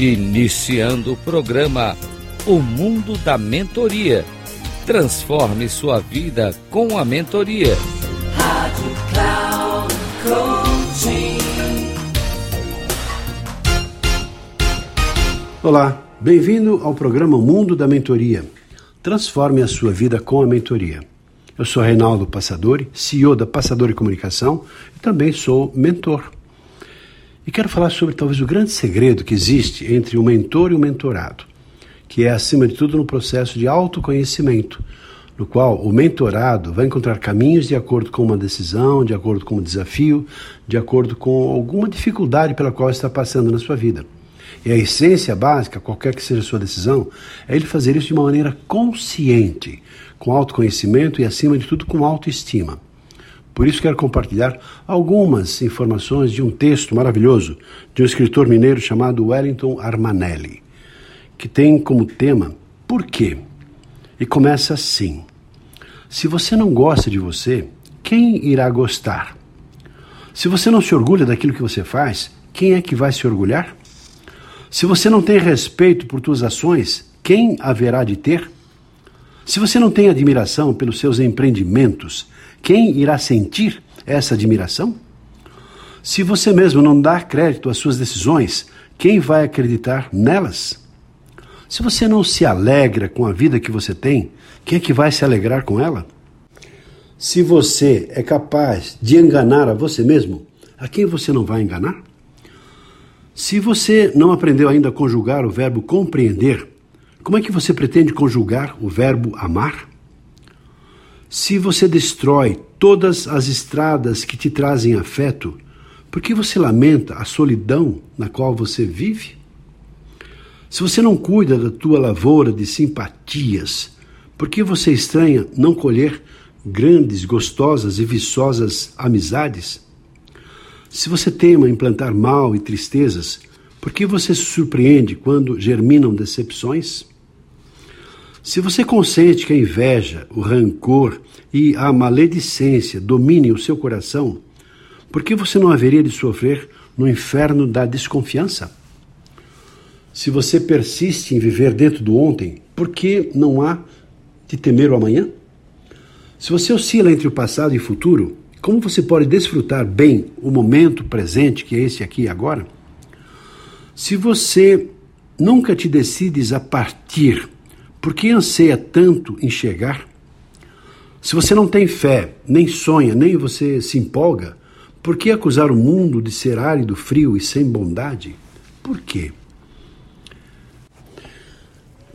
Iniciando o programa O Mundo da Mentoria. Transforme sua vida com a mentoria. Rádio Cloud Coaching. Olá, bem-vindo ao programa Mundo da Mentoria. Transforme a sua vida com a mentoria. Eu sou Reinaldo Passadori, CEO da Passadori Comunicação e também sou mentor. E quero falar sobre talvez o grande segredo que existe entre o mentor e o mentorado, que é, acima de tudo, no processo de autoconhecimento, no qual o mentorado vai encontrar caminhos de acordo com uma decisão, de acordo com um desafio, de acordo com alguma dificuldade pela qual está passando na sua vida. E a essência básica, qualquer que seja a sua decisão, é ele fazer isso de uma maneira consciente, com autoconhecimento e, acima de tudo, com autoestima. Por isso quero compartilhar algumas informações de um texto maravilhoso de um escritor mineiro chamado Wellington Armanelli, que tem como tema Por quê? E começa assim: Se você não gosta de você, quem irá gostar? Se você não se orgulha daquilo que você faz, quem é que vai se orgulhar? Se você não tem respeito por suas ações, quem haverá de ter? Se você não tem admiração pelos seus empreendimentos, quem irá sentir essa admiração? Se você mesmo não dá crédito às suas decisões, quem vai acreditar nelas? Se você não se alegra com a vida que você tem, quem é que vai se alegrar com ela? Se você é capaz de enganar a você mesmo, a quem você não vai enganar? Se você não aprendeu ainda a conjugar o verbo compreender, como é que você pretende conjugar o verbo amar? Se você destrói todas as estradas que te trazem afeto, por que você lamenta a solidão na qual você vive? Se você não cuida da tua lavoura de simpatias, por que você estranha não colher grandes, gostosas e viçosas amizades? Se você tema implantar mal e tristezas, por que você se surpreende quando germinam decepções? Se você consente que a inveja, o rancor e a maledicência dominem o seu coração, por que você não haveria de sofrer no inferno da desconfiança? Se você persiste em viver dentro do ontem, por que não há de temer o amanhã? Se você oscila entre o passado e o futuro, como você pode desfrutar bem o momento presente, que é esse aqui e agora? Se você nunca te decides a partir por que anseia tanto em chegar? Se você não tem fé, nem sonha, nem você se empolga, por que acusar o mundo de ser árido, frio e sem bondade? Por quê?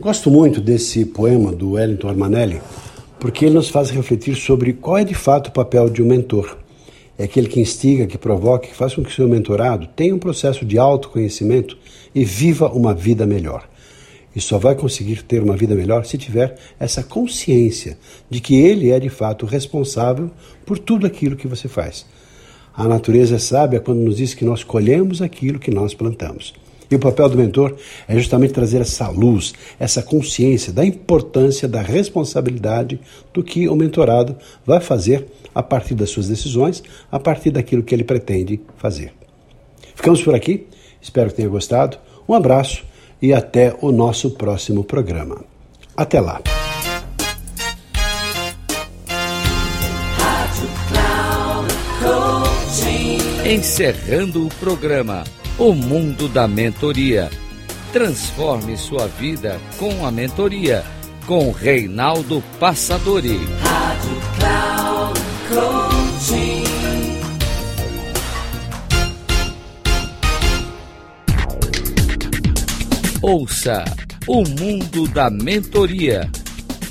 Gosto muito desse poema do Wellington Armanelli, porque ele nos faz refletir sobre qual é de fato o papel de um mentor. É aquele que instiga, que provoca, que faz com que seu mentorado tenha um processo de autoconhecimento e viva uma vida melhor e só vai conseguir ter uma vida melhor se tiver essa consciência de que ele é de fato responsável por tudo aquilo que você faz. A natureza é sábia quando nos diz que nós colhemos aquilo que nós plantamos. E o papel do mentor é justamente trazer essa luz, essa consciência da importância da responsabilidade do que o mentorado vai fazer a partir das suas decisões, a partir daquilo que ele pretende fazer. Ficamos por aqui, espero que tenha gostado. Um abraço e até o nosso próximo programa. Até lá. Encerrando o programa O Mundo da Mentoria. Transforme sua vida com a mentoria com Reinaldo Passadori. Rádio Ouça o mundo da mentoria.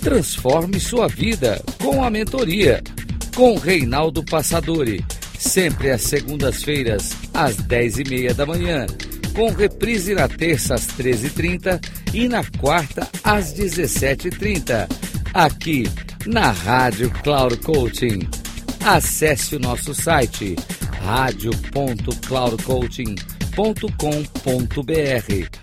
Transforme sua vida com a mentoria. Com Reinaldo Passadori. Sempre às segundas-feiras, às dez e meia da manhã. Com reprise na terça às 13h30 e na quarta às 17h30. Aqui na Rádio Cloud Coaching. Acesse o nosso site radio.cloudcoaching.com.br